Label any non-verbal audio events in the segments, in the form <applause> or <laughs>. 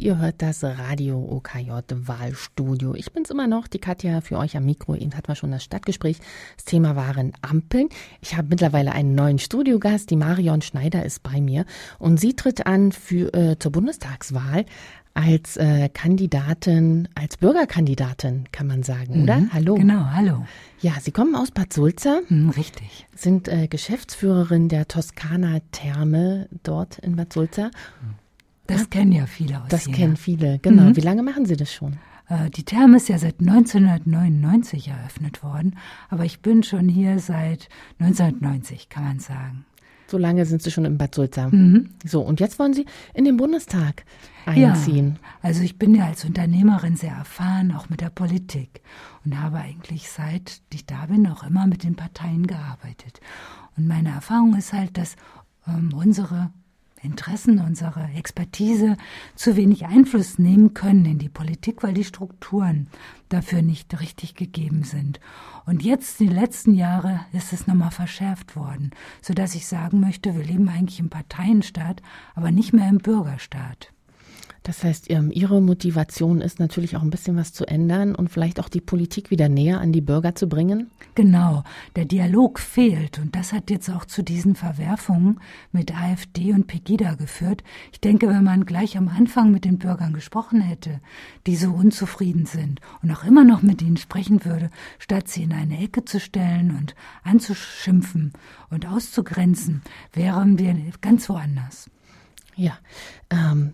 Ihr hört das Radio OKJ Wahlstudio. Ich bin's immer noch, die Katja für euch am Mikro. Eben hatten wir schon das Stadtgespräch. Das Thema waren Ampeln. Ich habe mittlerweile einen neuen Studiogast. Die Marion Schneider ist bei mir und sie tritt an für äh, zur Bundestagswahl als äh, Kandidatin, als Bürgerkandidatin, kann man sagen, mhm, oder? Hallo. Genau, hallo. Ja, Sie kommen aus Bad Sulza. Mhm, richtig. Sind äh, Geschäftsführerin der Toskana Therme dort in Bad Sulza. Mhm. Das kennen ja viele aus Das hier. kennen viele, genau. Mhm. Wie lange machen Sie das schon? Äh, die Therme ist ja seit 1999 eröffnet worden, aber ich bin schon hier seit 1990, kann man sagen. So lange sind Sie schon im Bad Sulza. Mhm. So, und jetzt wollen Sie in den Bundestag einziehen. Ja, also ich bin ja als Unternehmerin sehr erfahren, auch mit der Politik und habe eigentlich seit ich da bin auch immer mit den Parteien gearbeitet. Und meine Erfahrung ist halt, dass ähm, unsere Interessen, unsere Expertise zu wenig Einfluss nehmen können in die Politik, weil die Strukturen dafür nicht richtig gegeben sind. Und jetzt, die letzten Jahre, ist es nochmal verschärft worden, sodass ich sagen möchte, wir leben eigentlich im Parteienstaat, aber nicht mehr im Bürgerstaat. Das heißt, ähm, Ihre Motivation ist natürlich auch ein bisschen was zu ändern und vielleicht auch die Politik wieder näher an die Bürger zu bringen? Genau, der Dialog fehlt und das hat jetzt auch zu diesen Verwerfungen mit AfD und Pegida geführt. Ich denke, wenn man gleich am Anfang mit den Bürgern gesprochen hätte, die so unzufrieden sind und auch immer noch mit ihnen sprechen würde, statt sie in eine Ecke zu stellen und anzuschimpfen und auszugrenzen, wären wir ganz woanders. Ja, ähm,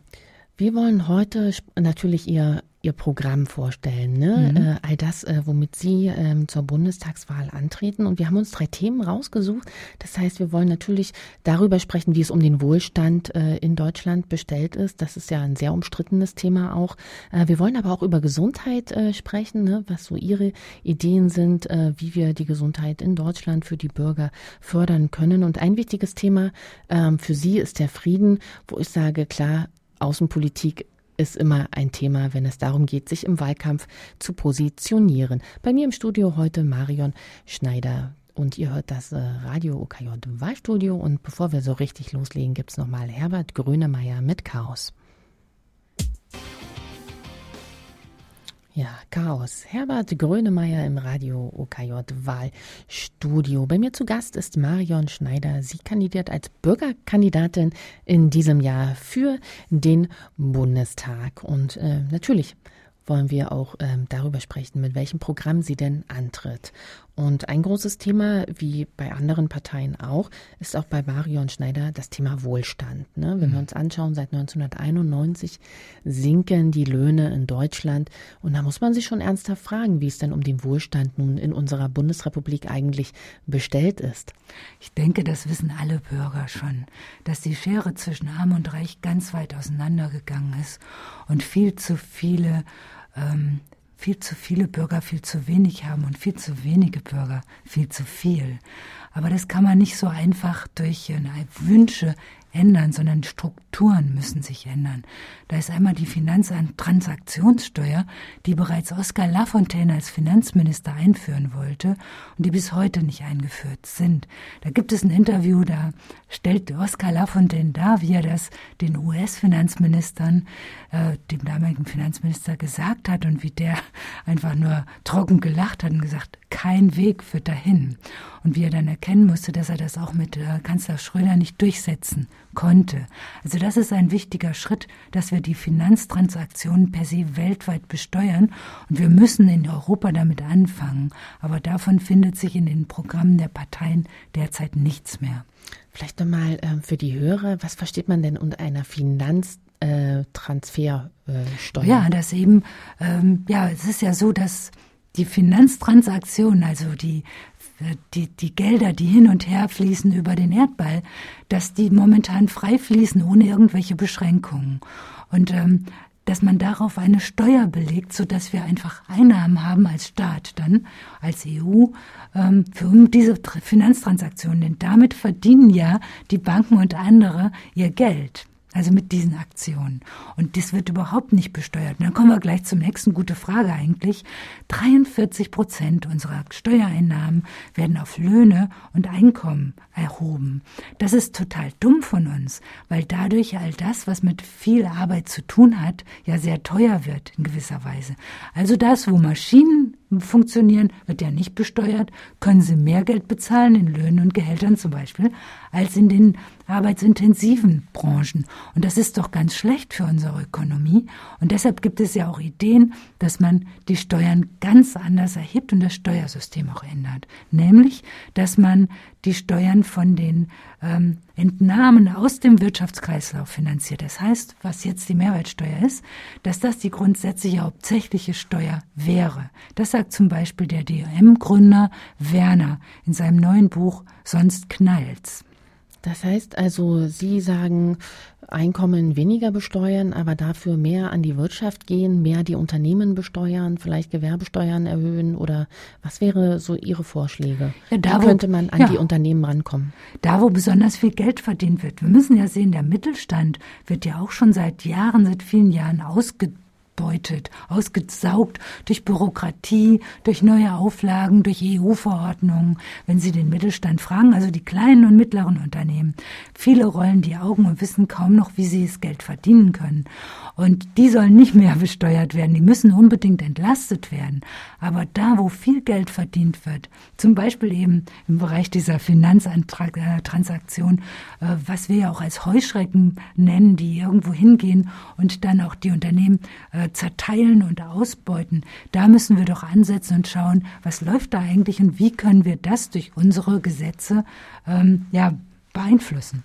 wir wollen heute natürlich Ihr, Ihr Programm vorstellen, ne? Mhm. Äh, all das, äh, womit Sie ähm, zur Bundestagswahl antreten. Und wir haben uns drei Themen rausgesucht. Das heißt, wir wollen natürlich darüber sprechen, wie es um den Wohlstand äh, in Deutschland bestellt ist. Das ist ja ein sehr umstrittenes Thema auch. Äh, wir wollen aber auch über Gesundheit äh, sprechen, ne? was so Ihre Ideen sind, äh, wie wir die Gesundheit in Deutschland für die Bürger fördern können. Und ein wichtiges Thema ähm, für Sie ist der Frieden, wo ich sage, klar, Außenpolitik ist immer ein Thema, wenn es darum geht, sich im Wahlkampf zu positionieren. Bei mir im Studio heute Marion Schneider. Und ihr hört das äh, Radio OKJ Wahlstudio. Und bevor wir so richtig loslegen, gibt es nochmal Herbert Grönemeyer mit Chaos. Ja, Chaos. Herbert Grönemeyer im Radio OKJ Wahlstudio. Bei mir zu Gast ist Marion Schneider. Sie kandidiert als Bürgerkandidatin in diesem Jahr für den Bundestag. Und äh, natürlich wollen wir auch ähm, darüber sprechen, mit welchem Programm sie denn antritt. Und ein großes Thema, wie bei anderen Parteien auch, ist auch bei Marion Schneider das Thema Wohlstand. Ne? Wenn mhm. wir uns anschauen, seit 1991 sinken die Löhne in Deutschland. Und da muss man sich schon ernsthaft fragen, wie es denn um den Wohlstand nun in unserer Bundesrepublik eigentlich bestellt ist. Ich denke, das wissen alle Bürger schon, dass die Schere zwischen Arm und Reich ganz weit auseinandergegangen ist und viel zu viele ähm, viel zu viele Bürger viel zu wenig haben und viel zu wenige Bürger viel zu viel. Aber das kann man nicht so einfach durch äh, Wünsche ändern, sondern Strukturen müssen sich ändern. Da ist einmal die Finanztransaktionssteuer, die bereits Oskar Lafontaine als Finanzminister einführen wollte und die bis heute nicht eingeführt sind. Da gibt es ein Interview, da stellt Oskar Lafontaine dar, wie er das den US-Finanzministern, äh, dem damaligen Finanzminister gesagt hat und wie der <laughs> einfach nur trocken gelacht hat und gesagt, kein Weg führt dahin. Und wie er dann erkennen musste, dass er das auch mit äh, Kanzler Schröder nicht durchsetzen konnte. Also das ist ein wichtiger Schritt, dass wir die Finanztransaktionen per se weltweit besteuern. Und wir müssen in Europa damit anfangen. Aber davon findet sich in den Programmen der Parteien derzeit nichts mehr. Vielleicht nochmal äh, für die Hörer, was versteht man denn unter einer Finanztransfersteuer? Äh, ja, das eben, ähm, ja, es ist ja so, dass die Finanztransaktionen, also die die, die Gelder, die hin und her fließen über den Erdball, dass die momentan frei fließen ohne irgendwelche Beschränkungen. Und ähm, dass man darauf eine Steuer belegt, so dass wir einfach Einnahmen haben als Staat, dann als EU ähm, für diese Finanztransaktionen. Denn damit verdienen ja die Banken und andere ihr Geld. Also mit diesen Aktionen. Und das wird überhaupt nicht besteuert. Und dann kommen wir gleich zum nächsten. Gute Frage eigentlich. 43 Prozent unserer Steuereinnahmen werden auf Löhne und Einkommen erhoben. Das ist total dumm von uns, weil dadurch all das, was mit viel Arbeit zu tun hat, ja sehr teuer wird in gewisser Weise. Also das, wo Maschinen funktionieren, wird ja nicht besteuert, können sie mehr Geld bezahlen in Löhnen und Gehältern zum Beispiel, als in den arbeitsintensiven Branchen. Und das ist doch ganz schlecht für unsere Ökonomie. Und deshalb gibt es ja auch Ideen, dass man die Steuern ganz anders erhebt und das Steuersystem auch ändert. Nämlich, dass man die Steuern von den ähm, Entnahmen aus dem Wirtschaftskreislauf finanziert. Das heißt, was jetzt die Mehrwertsteuer ist, dass das die grundsätzliche hauptsächliche Steuer wäre. Das sagt zum Beispiel der DOM-Gründer Werner in seinem neuen Buch Sonst knallt's. Das heißt also, Sie sagen, Einkommen weniger besteuern, aber dafür mehr an die Wirtschaft gehen, mehr die Unternehmen besteuern, vielleicht Gewerbesteuern erhöhen oder was wäre so Ihre Vorschläge? Ja, da, Wie könnte man an ja, die Unternehmen rankommen? Da, wo besonders viel Geld verdient wird. Wir müssen ja sehen, der Mittelstand wird ja auch schon seit Jahren, seit vielen Jahren ausgedrückt ausgebeutet, ausgesaugt durch Bürokratie, durch neue Auflagen, durch EU-Verordnungen. Wenn Sie den Mittelstand fragen, also die kleinen und mittleren Unternehmen, viele rollen die Augen und wissen kaum noch, wie sie das Geld verdienen können. Und die sollen nicht mehr <laughs> besteuert werden, die müssen unbedingt entlastet werden. Aber da, wo viel Geld verdient wird, zum Beispiel eben im Bereich dieser Finanztransaktion, äh, was wir ja auch als Heuschrecken nennen, die irgendwo hingehen und dann auch die Unternehmen äh, zerteilen und ausbeuten, da müssen wir doch ansetzen und schauen, was läuft da eigentlich und wie können wir das durch unsere Gesetze ähm, ja, beeinflussen.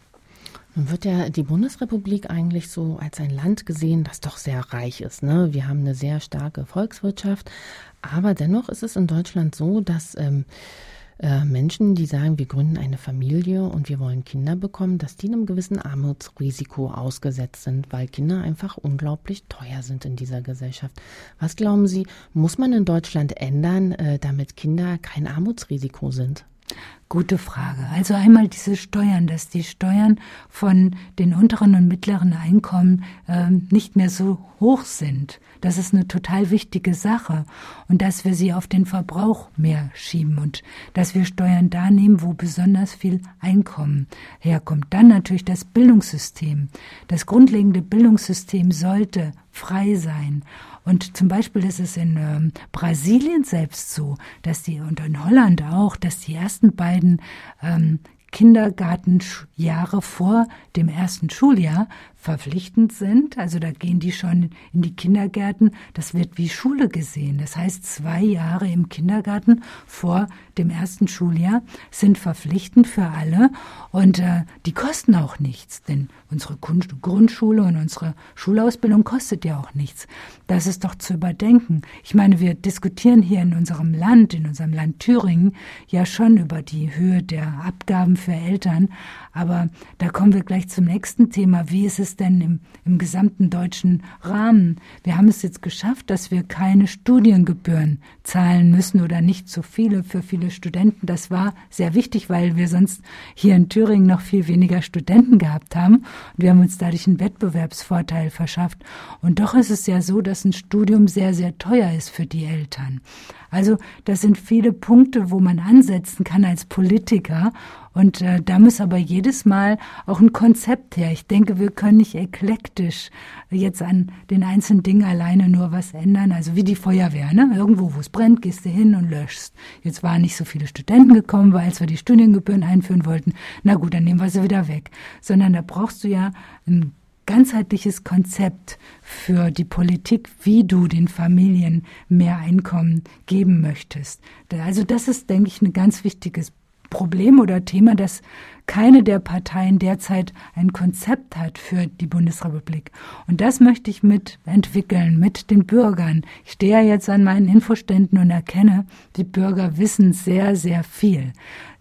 Nun wird ja die Bundesrepublik eigentlich so als ein Land gesehen, das doch sehr reich ist. Ne? Wir haben eine sehr starke Volkswirtschaft, aber dennoch ist es in Deutschland so, dass ähm, äh, Menschen, die sagen, wir gründen eine Familie und wir wollen Kinder bekommen, dass die einem gewissen Armutsrisiko ausgesetzt sind, weil Kinder einfach unglaublich teuer sind in dieser Gesellschaft. Was glauben Sie, muss man in Deutschland ändern, äh, damit Kinder kein Armutsrisiko sind? Gute Frage. Also einmal diese Steuern, dass die Steuern von den unteren und mittleren Einkommen äh, nicht mehr so hoch sind. Das ist eine total wichtige Sache. Und dass wir sie auf den Verbrauch mehr schieben und dass wir Steuern da nehmen, wo besonders viel Einkommen herkommt. Dann natürlich das Bildungssystem. Das grundlegende Bildungssystem sollte frei sein. Und zum Beispiel ist es in ähm, Brasilien selbst so, dass die und in Holland auch, dass die ersten beiden ähm, Kindergartenjahre vor dem ersten Schuljahr verpflichtend sind. Also da gehen die schon in die Kindergärten. Das wird wie Schule gesehen. Das heißt, zwei Jahre im Kindergarten vor dem ersten Schuljahr sind verpflichtend für alle und äh, die kosten auch nichts, denn unsere Grundschule und unsere Schulausbildung kostet ja auch nichts. Das ist doch zu überdenken. Ich meine, wir diskutieren hier in unserem Land, in unserem Land Thüringen, ja schon über die Höhe der Abgaben für Eltern, aber da kommen wir gleich zum nächsten Thema. Wie ist es denn im, im gesamten deutschen Rahmen? Wir haben es jetzt geschafft, dass wir keine Studiengebühren zahlen müssen oder nicht so viele für viele Studenten. Das war sehr wichtig, weil wir sonst hier in Thüringen noch viel weniger Studenten gehabt haben. Und wir haben uns dadurch einen Wettbewerbsvorteil verschafft. Und doch ist es ja so, dass ein Studium sehr, sehr teuer ist für die Eltern. Also das sind viele Punkte, wo man ansetzen kann als Politiker. Und äh, da muss aber jedes Mal auch ein Konzept her. Ich denke, wir können nicht eklektisch jetzt an den einzelnen Dingen alleine nur was ändern. Also wie die Feuerwehr, ne? Irgendwo, wo es brennt, gehst du hin und löschst. Jetzt waren nicht so viele Studenten gekommen, weil als wir die Studiengebühren einführen wollten, na gut, dann nehmen wir sie wieder weg. Sondern da brauchst du ja ein ganzheitliches Konzept für die Politik, wie du den Familien mehr Einkommen geben möchtest. Also das ist, denke ich, ein ganz wichtiges Problem oder Thema, dass keine der Parteien derzeit ein Konzept hat für die Bundesrepublik. Und das möchte ich mitentwickeln mit den Bürgern. Ich stehe jetzt an meinen Infoständen und erkenne, die Bürger wissen sehr, sehr viel.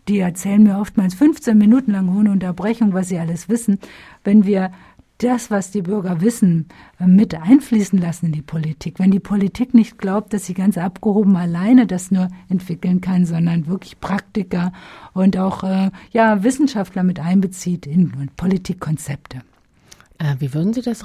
Die erzählen mir oftmals 15 Minuten lang ohne Unterbrechung, was sie alles wissen. Wenn wir das, was die Bürger wissen, äh, mit einfließen lassen in die Politik. Wenn die Politik nicht glaubt, dass sie ganz abgehoben alleine das nur entwickeln kann, sondern wirklich Praktiker und auch äh, ja, Wissenschaftler mit einbezieht in Politikkonzepte. Äh, wie würden Sie das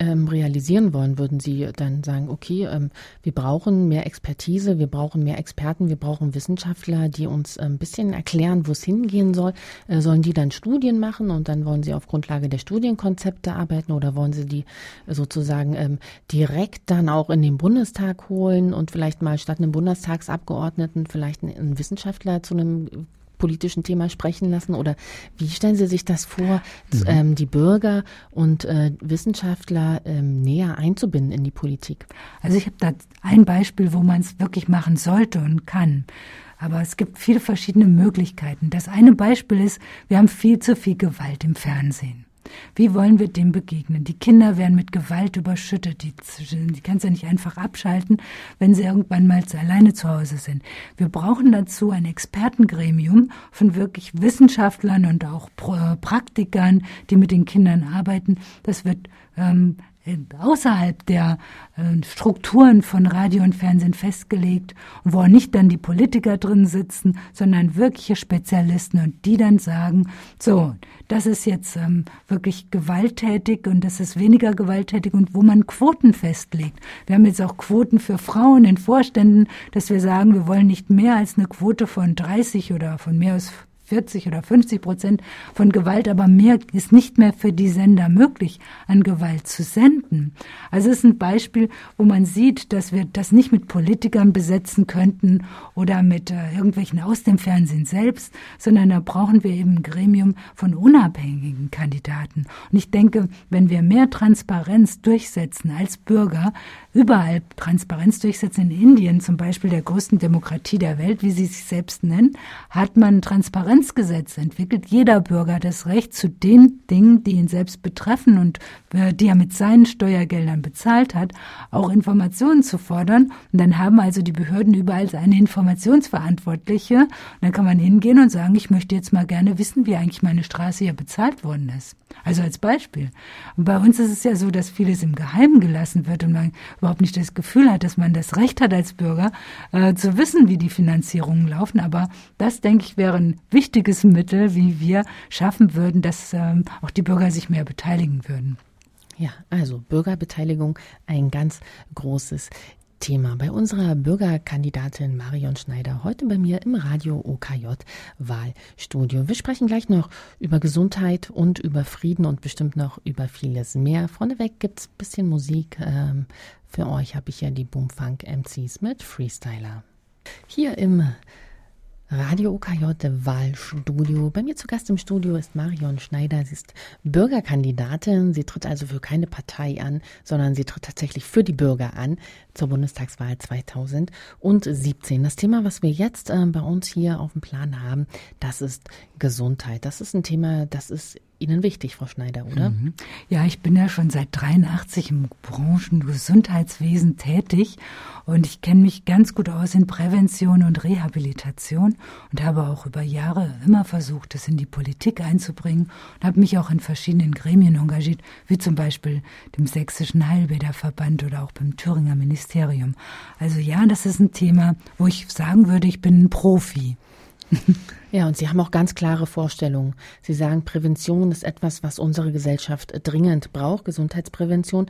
ähm, realisieren wollen? Würden Sie dann sagen, okay, ähm, wir brauchen mehr Expertise, wir brauchen mehr Experten, wir brauchen Wissenschaftler, die uns ein bisschen erklären, wo es hingehen soll? Äh, sollen die dann Studien machen und dann wollen Sie auf Grundlage der Studienkonzepte arbeiten oder wollen Sie die sozusagen ähm, direkt dann auch in den Bundestag holen und vielleicht mal statt einem Bundestagsabgeordneten vielleicht einen Wissenschaftler zu einem politischen Thema sprechen lassen? Oder wie stellen Sie sich das vor, mhm. ähm, die Bürger und äh, Wissenschaftler ähm, näher einzubinden in die Politik? Also ich habe da ein Beispiel, wo man es wirklich machen sollte und kann. Aber es gibt viele verschiedene Möglichkeiten. Das eine Beispiel ist, wir haben viel zu viel Gewalt im Fernsehen. Wie wollen wir dem begegnen? Die Kinder werden mit Gewalt überschüttet. Die, die kannst du nicht einfach abschalten, wenn sie irgendwann mal alleine zu Hause sind. Wir brauchen dazu ein Expertengremium von wirklich Wissenschaftlern und auch Praktikern, die mit den Kindern arbeiten. Das wird ähm, außerhalb der äh, Strukturen von Radio und Fernsehen festgelegt wo nicht dann die Politiker drin sitzen, sondern wirkliche Spezialisten und die dann sagen, so, das ist jetzt ähm, wirklich gewalttätig und das ist weniger gewalttätig und wo man Quoten festlegt. Wir haben jetzt auch Quoten für Frauen in Vorständen, dass wir sagen, wir wollen nicht mehr als eine Quote von 30 oder von mehr als 40 oder 50 Prozent von Gewalt, aber mehr ist nicht mehr für die Sender möglich, an Gewalt zu senden. Also es ist ein Beispiel, wo man sieht, dass wir das nicht mit Politikern besetzen könnten oder mit äh, irgendwelchen aus dem Fernsehen selbst, sondern da brauchen wir eben ein Gremium von unabhängigen Kandidaten. Und ich denke, wenn wir mehr Transparenz durchsetzen als Bürger, überall Transparenz durchsetzen, in Indien zum Beispiel der größten Demokratie der Welt, wie sie sich selbst nennen, hat man Transparenz Transparenzgesetz entwickelt jeder Bürger das Recht zu den Dingen, die ihn selbst betreffen und äh, die er mit seinen Steuergeldern bezahlt hat, auch Informationen zu fordern. Und dann haben also die Behörden überall eine Informationsverantwortliche. Und dann kann man hingehen und sagen, ich möchte jetzt mal gerne wissen, wie eigentlich meine Straße hier bezahlt worden ist. Also als Beispiel. Und bei uns ist es ja so, dass vieles im Geheimen gelassen wird und man überhaupt nicht das Gefühl hat, dass man das Recht hat als Bürger äh, zu wissen, wie die Finanzierungen laufen. Aber das, denke ich, wäre ein wichtiges Mittel, wie wir schaffen würden, dass ähm, auch die Bürger sich mehr beteiligen würden. Ja, also Bürgerbeteiligung ein ganz großes Thema bei unserer Bürgerkandidatin Marion Schneider heute bei mir im Radio OKJ Wahlstudio. Wir sprechen gleich noch über Gesundheit und über Frieden und bestimmt noch über vieles mehr. Vorneweg gibt es ein bisschen Musik. Ähm, für euch habe ich ja die Boomfunk MCs mit Freestyler. Hier im Radio OKJ Wahlstudio. Bei mir zu Gast im Studio ist Marion Schneider. Sie ist Bürgerkandidatin. Sie tritt also für keine Partei an, sondern sie tritt tatsächlich für die Bürger an zur Bundestagswahl 2017. Das Thema, was wir jetzt äh, bei uns hier auf dem Plan haben, das ist Gesundheit. Das ist ein Thema, das ist Ihnen wichtig, Frau Schneider, oder? Mhm. Ja, ich bin ja schon seit 83 im Branchengesundheitswesen tätig und ich kenne mich ganz gut aus in Prävention und Rehabilitation und habe auch über Jahre immer versucht, das in die Politik einzubringen und habe mich auch in verschiedenen Gremien engagiert, wie zum Beispiel dem Sächsischen Heilbäderverband oder auch beim Thüringer Ministerium. Also ja, das ist ein Thema, wo ich sagen würde, ich bin ein Profi. <laughs> Ja, und Sie haben auch ganz klare Vorstellungen. Sie sagen, Prävention ist etwas, was unsere Gesellschaft dringend braucht, Gesundheitsprävention.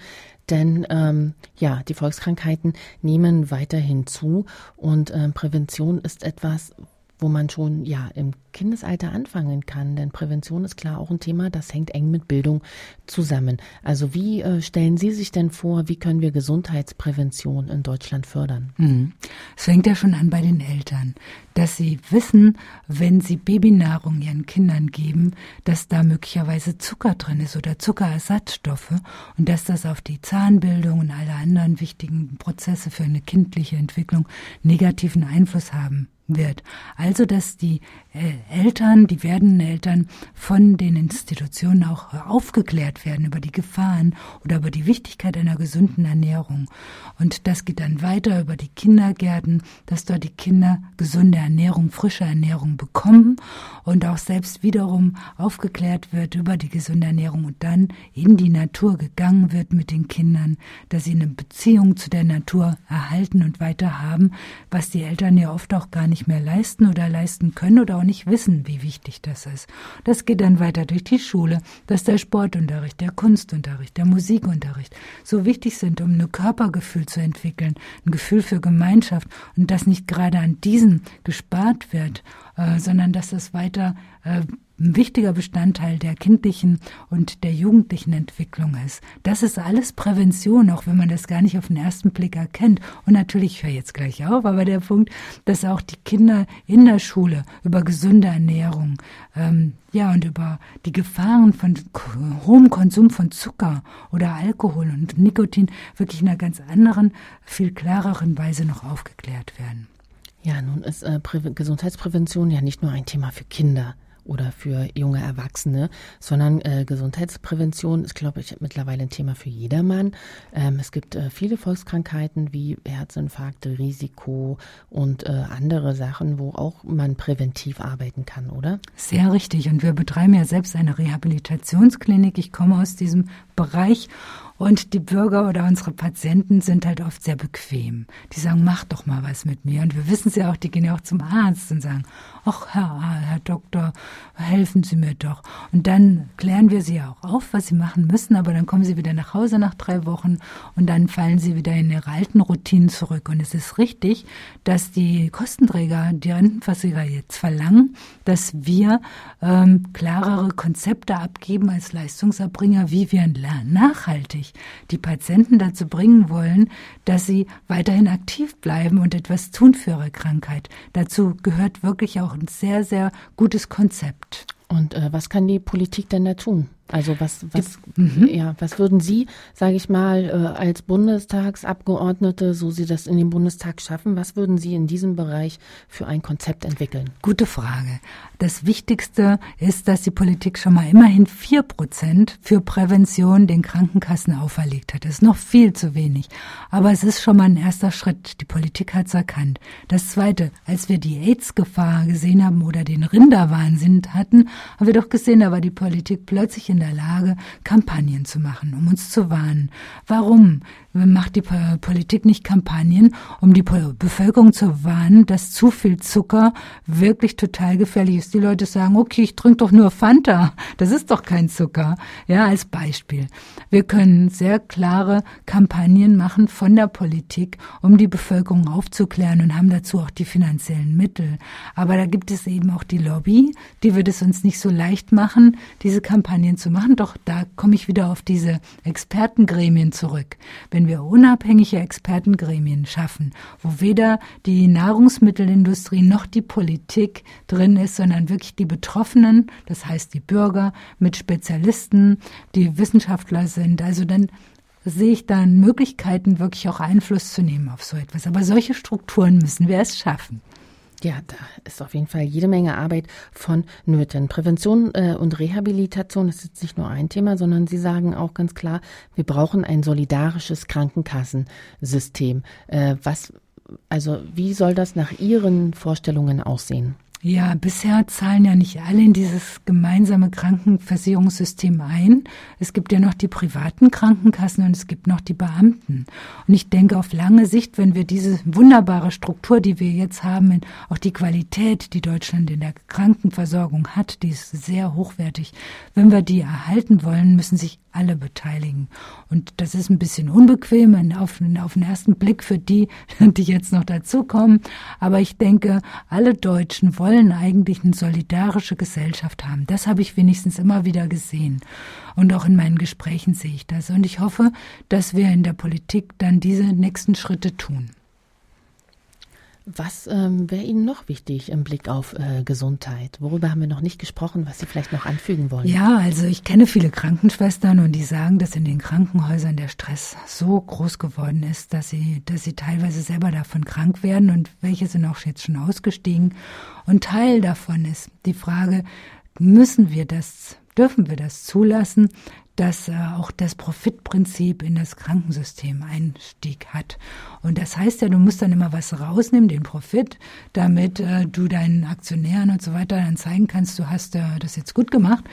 Denn ähm, ja, die Volkskrankheiten nehmen weiterhin zu und ähm, Prävention ist etwas, wo man schon ja im Kindesalter anfangen kann. Denn Prävention ist klar auch ein Thema, das hängt eng mit Bildung zusammen. Also wie äh, stellen Sie sich denn vor, wie können wir Gesundheitsprävention in Deutschland fördern? Mhm. Es fängt ja schon an bei den Eltern, dass sie wissen, wenn sie Babynahrung ihren Kindern geben, dass da möglicherweise Zucker drin ist oder Zuckerersatzstoffe und dass das auf die Zahnbildung und alle anderen wichtigen Prozesse für eine kindliche Entwicklung negativen Einfluss haben wird. Also, dass die äh, Eltern, die werdenden Eltern von den Institutionen auch aufgeklärt werden über die Gefahren oder über die Wichtigkeit einer gesunden Ernährung. Und das geht dann weiter über die Kindergärten, dass dort die Kinder gesunde Ernährung, frische Ernährung bekommen und auch selbst wiederum aufgeklärt wird über die gesunde Ernährung und dann in die Natur gegangen wird mit den Kindern, dass sie eine Beziehung zu der Natur erhalten und weiter haben, was die Eltern ja oft auch gar nicht mehr leisten oder leisten können oder auch nicht wissen, wie wichtig das ist. Das geht dann weiter durch die Schule, dass der Sportunterricht, der Kunstunterricht, der Musikunterricht so wichtig sind, um ein Körpergefühl zu entwickeln, ein Gefühl für Gemeinschaft und dass nicht gerade an diesen gespart wird, äh, sondern dass es weiter äh, ein wichtiger Bestandteil der kindlichen und der jugendlichen Entwicklung ist. Das ist alles Prävention, auch wenn man das gar nicht auf den ersten Blick erkennt. Und natürlich, ich höre jetzt gleich auf, aber der Punkt, dass auch die Kinder in der Schule über gesunde Ernährung, ähm, ja, und über die Gefahren von hohem Konsum von Zucker oder Alkohol und Nikotin wirklich in einer ganz anderen, viel klareren Weise noch aufgeklärt werden. Ja, nun ist äh, Gesundheitsprävention ja nicht nur ein Thema für Kinder oder für junge Erwachsene, sondern äh, Gesundheitsprävention ist, glaube ich, mittlerweile ein Thema für jedermann. Ähm, es gibt äh, viele Volkskrankheiten wie Herzinfarkte, Risiko und äh, andere Sachen, wo auch man präventiv arbeiten kann, oder? Sehr richtig. Und wir betreiben ja selbst eine Rehabilitationsklinik. Ich komme aus diesem Bereich und die Bürger oder unsere Patienten sind halt oft sehr bequem. Die sagen, mach doch mal was mit mir. Und wir wissen es ja auch, die gehen ja auch zum Arzt und sagen, ach Herr, Herr Doktor, helfen Sie mir doch. Und dann klären wir sie ja auch auf, was sie machen müssen, aber dann kommen sie wieder nach Hause nach drei Wochen und dann fallen sie wieder in ihre alten Routinen zurück. Und es ist richtig, dass die Kostenträger, die Rentenversicherer jetzt verlangen, dass wir ähm, klarere Konzepte abgeben als Leistungserbringer, wie wir nachhaltig die Patienten dazu bringen wollen, dass sie weiterhin aktiv bleiben und etwas tun für ihre Krankheit. Dazu gehört wirklich auch ein sehr, sehr gutes Konzept. Und äh, was kann die Politik denn da tun? Also was, was, mhm. ja, was würden Sie, sage ich mal, äh, als Bundestagsabgeordnete, so Sie das in dem Bundestag schaffen, was würden Sie in diesem Bereich für ein Konzept entwickeln? Gute Frage. Das Wichtigste ist, dass die Politik schon mal immerhin vier Prozent für Prävention den Krankenkassen auferlegt hat. Das ist noch viel zu wenig. Aber es ist schon mal ein erster Schritt. Die Politik hat es erkannt. Das Zweite, als wir die AIDS-Gefahr gesehen haben oder den Rinderwahnsinn hatten, haben wir doch gesehen, da war die Politik plötzlich in der Lage, Kampagnen zu machen, um uns zu warnen. Warum macht die Politik nicht Kampagnen, um die Bevölkerung zu warnen, dass zu viel Zucker wirklich total gefährlich ist? Die Leute sagen, okay, ich trinke doch nur Fanta. Das ist doch kein Zucker. Ja, als Beispiel. Wir können sehr klare Kampagnen machen von der Politik, um die Bevölkerung aufzuklären und haben dazu auch die finanziellen Mittel. Aber da gibt es eben auch die Lobby, die wird es uns nicht so leicht machen, diese Kampagnen zu machen. Doch da komme ich wieder auf diese Expertengremien zurück. Wenn wir unabhängige Expertengremien schaffen, wo weder die Nahrungsmittelindustrie noch die Politik drin ist, sondern wirklich die Betroffenen, das heißt die Bürger mit Spezialisten, die Wissenschaftler sind, also dann sehe ich dann Möglichkeiten, wirklich auch Einfluss zu nehmen auf so etwas. Aber solche Strukturen müssen wir erst schaffen. Ja, da ist auf jeden Fall jede Menge Arbeit von Nöten. Prävention äh, und Rehabilitation ist jetzt nicht nur ein Thema, sondern Sie sagen auch ganz klar, wir brauchen ein solidarisches Krankenkassensystem. Äh, was, also wie soll das nach Ihren Vorstellungen aussehen? Ja, bisher zahlen ja nicht alle in dieses gemeinsame Krankenversicherungssystem ein. Es gibt ja noch die privaten Krankenkassen und es gibt noch die Beamten. Und ich denke, auf lange Sicht, wenn wir diese wunderbare Struktur, die wir jetzt haben, auch die Qualität, die Deutschland in der Krankenversorgung hat, die ist sehr hochwertig. Wenn wir die erhalten wollen, müssen sich alle beteiligen. Und das ist ein bisschen unbequem auf, auf den ersten Blick für die, <laughs> die jetzt noch dazukommen. Aber ich denke, alle Deutschen wollen eigentlich eine solidarische Gesellschaft haben. Das habe ich wenigstens immer wieder gesehen. Und auch in meinen Gesprächen sehe ich das. Und ich hoffe, dass wir in der Politik dann diese nächsten Schritte tun. Was ähm, wäre Ihnen noch wichtig im Blick auf äh, Gesundheit? Worüber haben wir noch nicht gesprochen, was Sie vielleicht noch anfügen wollen? Ja, also ich kenne viele Krankenschwestern und die sagen, dass in den Krankenhäusern der Stress so groß geworden ist, dass sie, dass sie teilweise selber davon krank werden und welche sind auch jetzt schon ausgestiegen. Und Teil davon ist die Frage, müssen wir das, dürfen wir das zulassen, dass äh, auch das Profitprinzip in das Krankensystem Einstieg hat. Und das heißt ja, du musst dann immer was rausnehmen, den Profit, damit äh, du deinen Aktionären und so weiter dann zeigen kannst, du hast äh, das jetzt gut gemacht.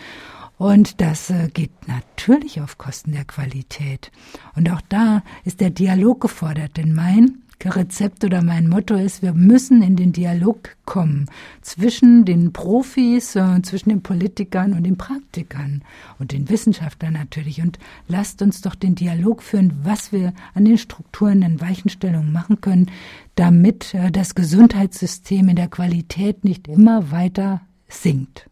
Und das äh, geht natürlich auf Kosten der Qualität. Und auch da ist der Dialog gefordert, denn mein Rezept oder mein Motto ist, wir müssen in den Dialog kommen zwischen den Profis, äh, zwischen den Politikern und den Praktikern und den Wissenschaftlern natürlich. Und lasst uns doch den Dialog führen, was wir an den Strukturen, an Weichenstellungen machen können, damit äh, das Gesundheitssystem in der Qualität nicht immer weiter sinkt.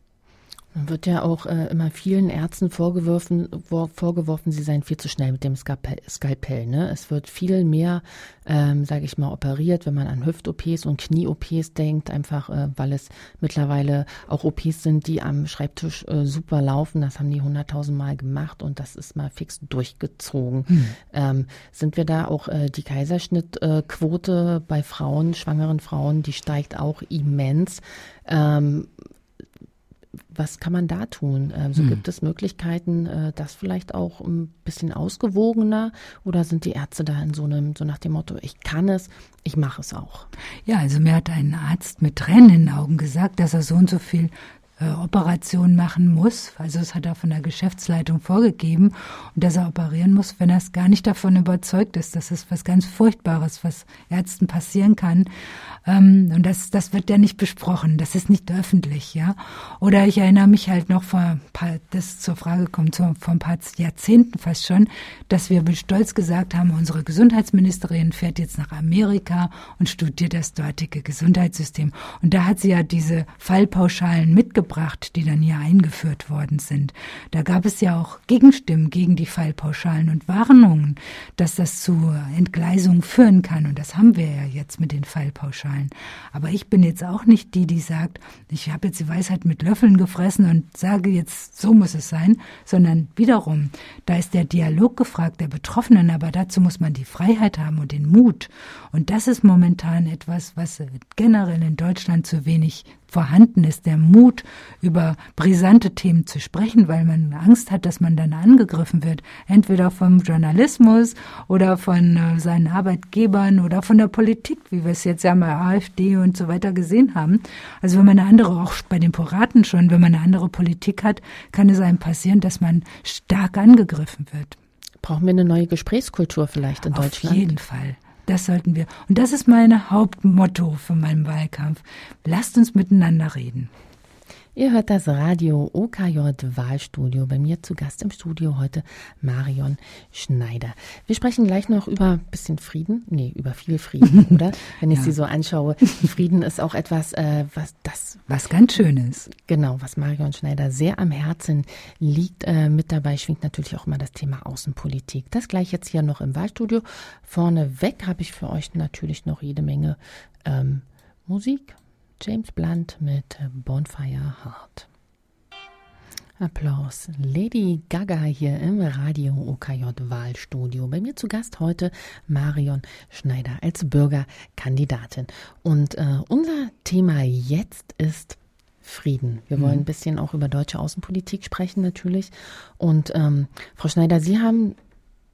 Man wird ja auch äh, immer vielen Ärzten vorgeworfen, vor, vorgeworfen, sie seien viel zu schnell mit dem Skalpell. Skalpell ne? Es wird viel mehr, ähm, sage ich mal, operiert, wenn man an Hüft-OPs und Knie-OPs denkt, einfach äh, weil es mittlerweile auch OPs sind, die am Schreibtisch äh, super laufen. Das haben die hunderttausend Mal gemacht und das ist mal fix durchgezogen. Hm. Ähm, sind wir da auch äh, die Kaiserschnittquote bei Frauen, schwangeren Frauen, die steigt auch immens. Ähm, was kann man da tun? Ähm, so hm. gibt es Möglichkeiten, äh, das vielleicht auch ein bisschen ausgewogener oder sind die Ärzte da in so einem, so nach dem Motto, ich kann es, ich mache es auch? Ja, also mir hat ein Arzt mit Tränen in den Augen gesagt, dass er so und so viel äh, Operation machen muss. Also es hat er von der Geschäftsleitung vorgegeben und dass er operieren muss, wenn er es gar nicht davon überzeugt ist, dass es was ganz Furchtbares, was Ärzten passieren kann. Ähm, und das, das wird ja nicht besprochen, das ist nicht öffentlich, ja. Oder ich erinnere mich halt noch vor ein paar, das zur Frage kommt, vor ein paar Jahrzehnten fast schon, dass wir mit Stolz gesagt haben, unsere Gesundheitsministerin fährt jetzt nach Amerika und studiert das dortige Gesundheitssystem. Und da hat sie ja diese Fallpauschalen mitgebracht, die dann hier eingeführt worden sind. Da gab es ja auch Gegenstimmen gegen die Fallpauschalen und Warnungen, dass das zu Entgleisungen führen kann. Und das haben wir ja jetzt mit den Fallpauschalen. Aber ich bin jetzt auch nicht die, die sagt, ich habe jetzt die Weisheit mit Löffeln gefressen und sage jetzt, so muss es sein, sondern wiederum, da ist der Dialog gefragt der Betroffenen, aber dazu muss man die Freiheit haben und den Mut. Und das ist momentan etwas, was generell in Deutschland zu wenig vorhanden ist, der Mut, über brisante Themen zu sprechen, weil man Angst hat, dass man dann angegriffen wird, entweder vom Journalismus oder von äh, seinen Arbeitgebern oder von der Politik, wie wir es jetzt ja bei AfD und so weiter gesehen haben. Also wenn man eine andere, auch bei den Piraten schon, wenn man eine andere Politik hat, kann es einem passieren, dass man stark angegriffen wird. Brauchen wir eine neue Gesprächskultur vielleicht in Auf Deutschland? Auf jeden Fall. Das sollten wir. Und das ist mein Hauptmotto für meinen Wahlkampf. Lasst uns miteinander reden. Ihr hört das Radio OKJ Wahlstudio. Bei mir zu Gast im Studio heute Marion Schneider. Wir sprechen gleich noch über ein bisschen Frieden. Nee, über viel Frieden, <laughs> oder? Wenn ich ja. Sie so anschaue. Frieden ist auch etwas, äh, was das. Was ganz Schönes. Genau, was Marion Schneider sehr am Herzen liegt. Äh, mit dabei schwingt natürlich auch immer das Thema Außenpolitik. Das gleich jetzt hier noch im Wahlstudio. Vorneweg habe ich für euch natürlich noch jede Menge ähm, Musik. James Blunt mit Bonfire Heart. Applaus. Lady Gaga hier im Radio OKJ Wahlstudio. Bei mir zu Gast heute Marion Schneider als Bürgerkandidatin. Und äh, unser Thema jetzt ist Frieden. Wir mhm. wollen ein bisschen auch über deutsche Außenpolitik sprechen natürlich. Und ähm, Frau Schneider, Sie haben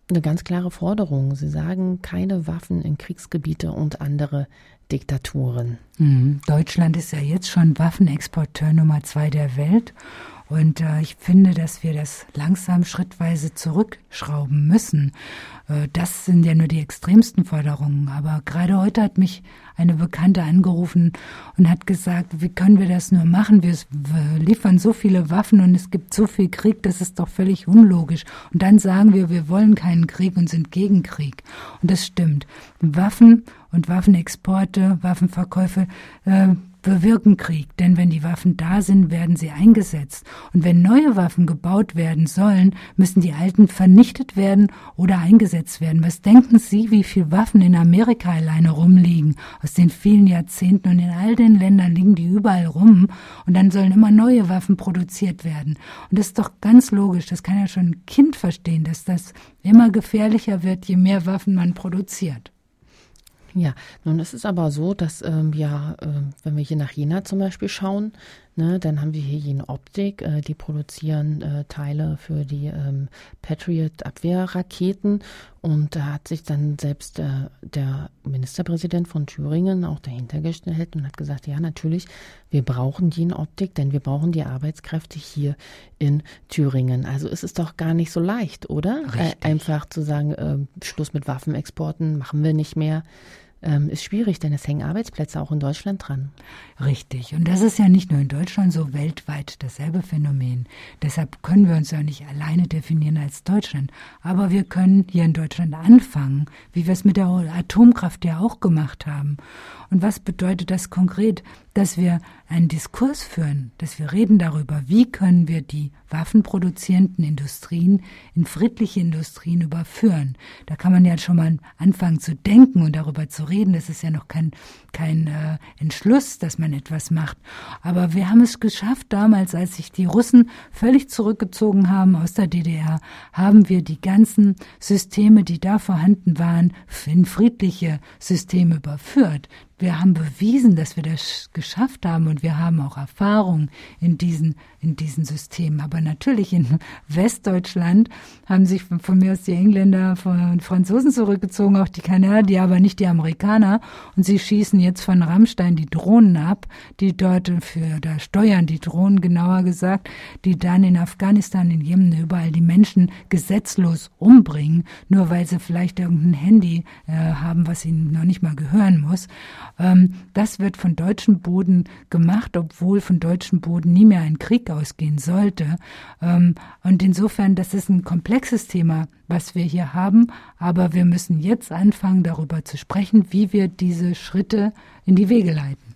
eine ganz klare Forderung. Sie sagen keine Waffen in Kriegsgebiete und andere Diktaturen. Mhm. Deutschland ist ja jetzt schon Waffenexporteur Nummer zwei der Welt. Und äh, ich finde, dass wir das langsam schrittweise zurückschrauben müssen. Äh, das sind ja nur die extremsten Forderungen. Aber gerade heute hat mich eine Bekannte angerufen und hat gesagt, wie können wir das nur machen? Wir, wir liefern so viele Waffen und es gibt so viel Krieg, das ist doch völlig unlogisch. Und dann sagen wir, wir wollen keinen Krieg und sind gegen Krieg. Und das stimmt. Waffen und Waffenexporte, Waffenverkäufe äh, bewirken Krieg, denn wenn die Waffen da sind, werden sie eingesetzt. Und wenn neue Waffen gebaut werden sollen, müssen die alten vernichtet werden oder eingesetzt werden. Was denken Sie, wie viele Waffen in Amerika alleine rumliegen? Aus den vielen Jahrzehnten und in all den Ländern liegen die überall rum und dann sollen immer neue Waffen produziert werden. Und das ist doch ganz logisch, das kann ja schon ein Kind verstehen, dass das immer gefährlicher wird, je mehr Waffen man produziert. Ja, nun ist es aber so, dass ähm, ja, äh, wenn wir hier nach Jena zum Beispiel schauen, ne, dann haben wir hier Jena Optik, äh, die produzieren äh, Teile für die ähm, Patriot-Abwehrraketen und da hat sich dann selbst äh, der Ministerpräsident von Thüringen auch dahinter gestellt und hat gesagt, ja natürlich, wir brauchen Jena Optik, denn wir brauchen die Arbeitskräfte hier in Thüringen. Also ist es doch gar nicht so leicht, oder? Äh, einfach zu sagen, äh, Schluss mit Waffenexporten machen wir nicht mehr ähm, ist schwierig, denn es hängen Arbeitsplätze auch in Deutschland dran. Richtig. Und das ist ja nicht nur in Deutschland so weltweit dasselbe Phänomen. Deshalb können wir uns ja nicht alleine definieren als Deutschland. Aber wir können hier in Deutschland anfangen, wie wir es mit der Atomkraft ja auch gemacht haben. Und was bedeutet das konkret? Dass wir einen Diskurs führen, dass wir reden darüber, wie können wir die waffenproduzierenden Industrien in friedliche Industrien überführen. Da kann man ja schon mal anfangen zu denken und darüber zu reden. Das ist ja noch kein, kein äh, Entschluss, dass man etwas macht. Aber wir haben es geschafft damals, als sich die Russen völlig zurückgezogen haben aus der DDR, haben wir die ganzen Systeme, die da vorhanden waren, in friedliche Systeme überführt. Wir haben bewiesen, dass wir das geschafft haben und wir haben auch Erfahrung in diesen, in diesen Systemen. Aber natürlich in Westdeutschland haben sich von, von mir aus die Engländer, von Franzosen zurückgezogen, auch die Kanadier, aber nicht die Amerikaner. Und sie schießen jetzt von Rammstein die Drohnen ab, die dort für, da steuern die Drohnen genauer gesagt, die dann in Afghanistan, in Jemen, überall die Menschen gesetzlos umbringen, nur weil sie vielleicht irgendein Handy äh, haben, was ihnen noch nicht mal gehören muss. Ähm, das wird von deutschem Boden gemacht, obwohl von deutschem Boden nie mehr ein Krieg ausgehen sollte. Ähm, und insofern, das ist ein komplexes Thema, was wir hier haben. Aber wir müssen jetzt anfangen, darüber zu sprechen, wie wir diese Schritte in die Wege leiten.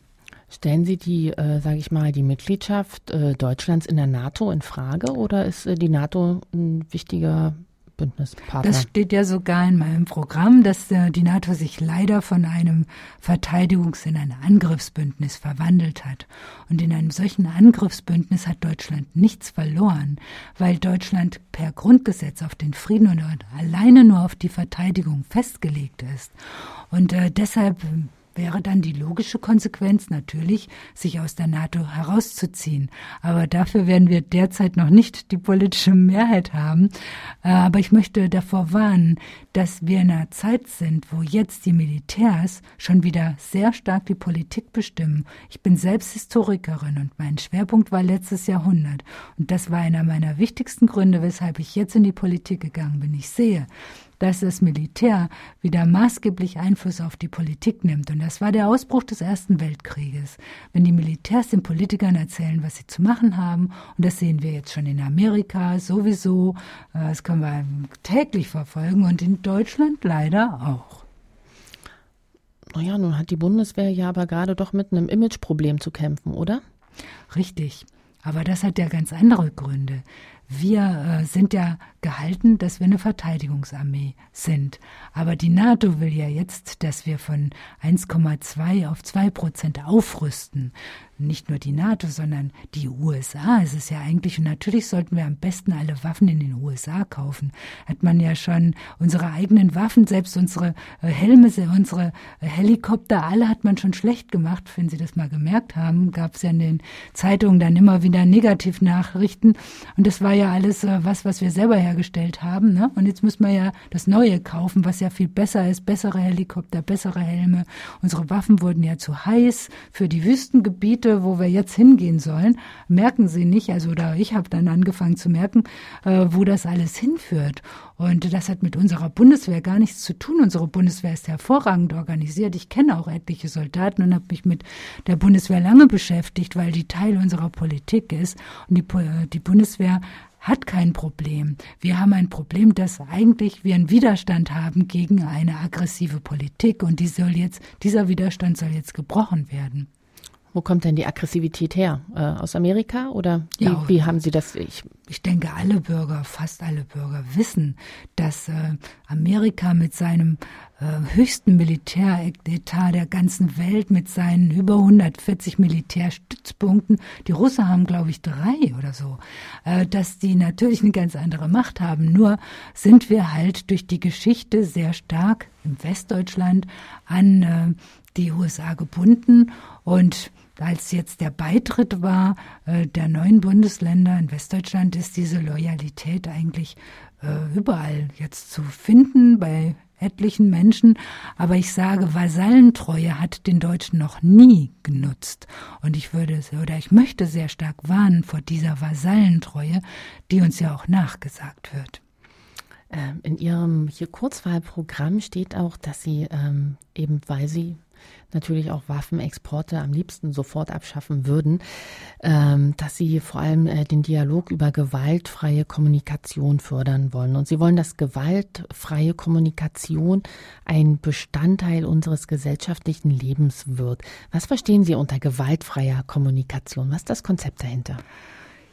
Stellen Sie die, äh, sage ich mal, die Mitgliedschaft äh, Deutschlands in der NATO in Frage oder ist äh, die NATO ein wichtiger Bündnispartner. Das steht ja sogar in meinem Programm, dass äh, die NATO sich leider von einem Verteidigungs- in ein Angriffsbündnis verwandelt hat. Und in einem solchen Angriffsbündnis hat Deutschland nichts verloren, weil Deutschland per Grundgesetz auf den Frieden und alleine nur auf die Verteidigung festgelegt ist. Und äh, deshalb wäre dann die logische Konsequenz natürlich, sich aus der NATO herauszuziehen. Aber dafür werden wir derzeit noch nicht die politische Mehrheit haben. Äh, aber ich möchte davor warnen, dass wir in einer Zeit sind, wo jetzt die Militärs schon wieder sehr stark die Politik bestimmen. Ich bin selbst Historikerin und mein Schwerpunkt war letztes Jahrhundert. Und das war einer meiner wichtigsten Gründe, weshalb ich jetzt in die Politik gegangen bin. Ich sehe, dass das Militär wieder maßgeblich Einfluss auf die Politik nimmt. Und das war der Ausbruch des Ersten Weltkrieges. Wenn die Militärs den Politikern erzählen, was sie zu machen haben, und das sehen wir jetzt schon in Amerika sowieso, äh, das können wir täglich verfolgen und in Deutschland leider auch. Naja, nun hat die Bundeswehr ja aber gerade doch mit einem Imageproblem zu kämpfen, oder? Richtig. Aber das hat ja ganz andere Gründe. Wir äh, sind ja gehalten, dass wir eine Verteidigungsarmee sind. Aber die NATO will ja jetzt, dass wir von 1,2 auf 2 Prozent aufrüsten nicht nur die NATO, sondern die USA ist es ja eigentlich. Und natürlich sollten wir am besten alle Waffen in den USA kaufen. Hat man ja schon unsere eigenen Waffen, selbst unsere äh, Helme, unsere äh, Helikopter, alle hat man schon schlecht gemacht. Wenn Sie das mal gemerkt haben, gab es ja in den Zeitungen dann immer wieder Negativnachrichten. Und das war ja alles äh, was, was wir selber hergestellt haben. Ne? Und jetzt müssen wir ja das Neue kaufen, was ja viel besser ist. Bessere Helikopter, bessere Helme. Unsere Waffen wurden ja zu heiß für die Wüstengebiete Punkte, wo wir jetzt hingehen sollen, merken sie nicht, also oder ich habe dann angefangen zu merken, äh, wo das alles hinführt. Und das hat mit unserer Bundeswehr gar nichts zu tun. Unsere Bundeswehr ist hervorragend organisiert. Ich kenne auch etliche Soldaten und habe mich mit der Bundeswehr lange beschäftigt, weil die Teil unserer Politik ist. Und die, äh, die Bundeswehr hat kein Problem. Wir haben ein Problem, dass eigentlich wir einen Widerstand haben gegen eine aggressive Politik und die soll jetzt, dieser Widerstand soll jetzt gebrochen werden. Wo kommt denn die Aggressivität her? Äh, aus Amerika oder wie, ja, wie haben Sie das? Ich, ich denke, alle Bürger, fast alle Bürger wissen, dass äh, Amerika mit seinem äh, höchsten Militäretat der ganzen Welt, mit seinen über 140 Militärstützpunkten, die Russen haben, glaube ich, drei oder so, äh, dass die natürlich eine ganz andere Macht haben. Nur sind wir halt durch die Geschichte sehr stark im Westdeutschland an äh, die USA gebunden und als jetzt der Beitritt war äh, der neuen Bundesländer in Westdeutschland, ist diese Loyalität eigentlich äh, überall jetzt zu finden bei etlichen Menschen, aber ich sage, Vasallentreue hat den Deutschen noch nie genutzt. Und ich würde oder ich möchte sehr stark warnen vor dieser Vasallentreue, die uns ja auch nachgesagt wird. Ähm, in Ihrem hier Kurzwahlprogramm steht auch, dass Sie ähm, eben, weil Sie natürlich auch Waffenexporte am liebsten sofort abschaffen würden, ähm, dass sie vor allem äh, den Dialog über gewaltfreie Kommunikation fördern wollen. Und sie wollen, dass gewaltfreie Kommunikation ein Bestandteil unseres gesellschaftlichen Lebens wird. Was verstehen Sie unter gewaltfreier Kommunikation? Was ist das Konzept dahinter?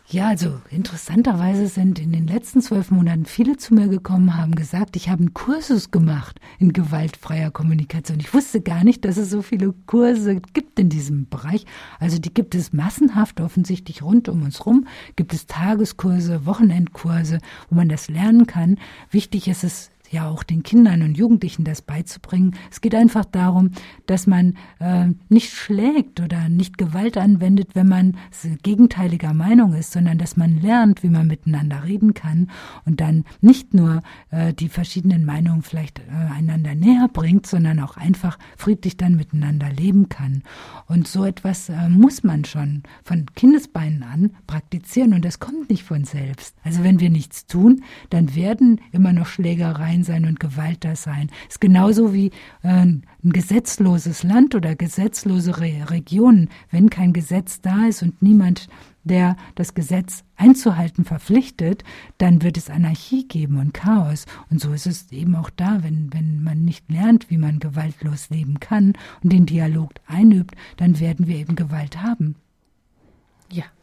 Ja, also interessanterweise sind in den letzten zwölf Monaten viele zu mir gekommen, haben gesagt, ich habe einen Kursus gemacht in gewaltfreier Kommunikation. Ich wusste gar nicht, dass es so viele Kurse gibt in diesem Bereich. Also die gibt es massenhaft offensichtlich rund um uns rum. Gibt es Tageskurse, Wochenendkurse, wo man das lernen kann. Wichtig ist es ja auch den Kindern und Jugendlichen das beizubringen. Es geht einfach darum, dass man äh, nicht schlägt oder nicht Gewalt anwendet, wenn man gegenteiliger Meinung ist, sondern dass man lernt, wie man miteinander reden kann und dann nicht nur äh, die verschiedenen Meinungen vielleicht äh, einander näher bringt, sondern auch einfach friedlich dann miteinander leben kann. Und so etwas äh, muss man schon von Kindesbeinen an praktizieren und das kommt nicht von selbst. Also wenn wir nichts tun, dann werden immer noch Schlägereien sein und Gewalt da sein. Ist genauso wie äh, ein gesetzloses Land oder gesetzlose Re Regionen. Wenn kein Gesetz da ist und niemand, der das Gesetz einzuhalten verpflichtet, dann wird es Anarchie geben und Chaos. Und so ist es eben auch da, wenn, wenn man nicht lernt, wie man gewaltlos leben kann und den Dialog einübt, dann werden wir eben Gewalt haben.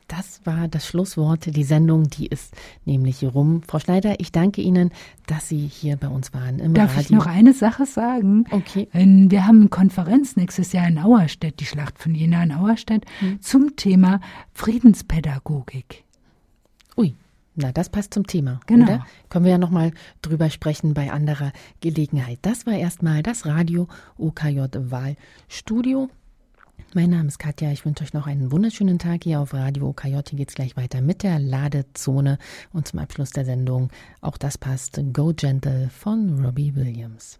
Das war das Schlusswort. Die Sendung, die ist nämlich rum. Frau Schneider, ich danke Ihnen, dass Sie hier bei uns waren. Im Darf Radio. ich noch eine Sache sagen? Okay. Wir haben eine Konferenz nächstes Jahr in Auerstedt, die Schlacht von Jena in Auerstedt, hm. zum Thema Friedenspädagogik. Ui. Na, das passt zum Thema. Genau. Oder? Können wir ja nochmal drüber sprechen bei anderer Gelegenheit. Das war erstmal das Radio OKJ Wahlstudio. Mein Name ist Katja. Ich wünsche euch noch einen wunderschönen Tag hier auf Radio OKJ. Hier geht es gleich weiter mit der Ladezone und zum Abschluss der Sendung, auch das passt, Go Gentle von Robbie Williams.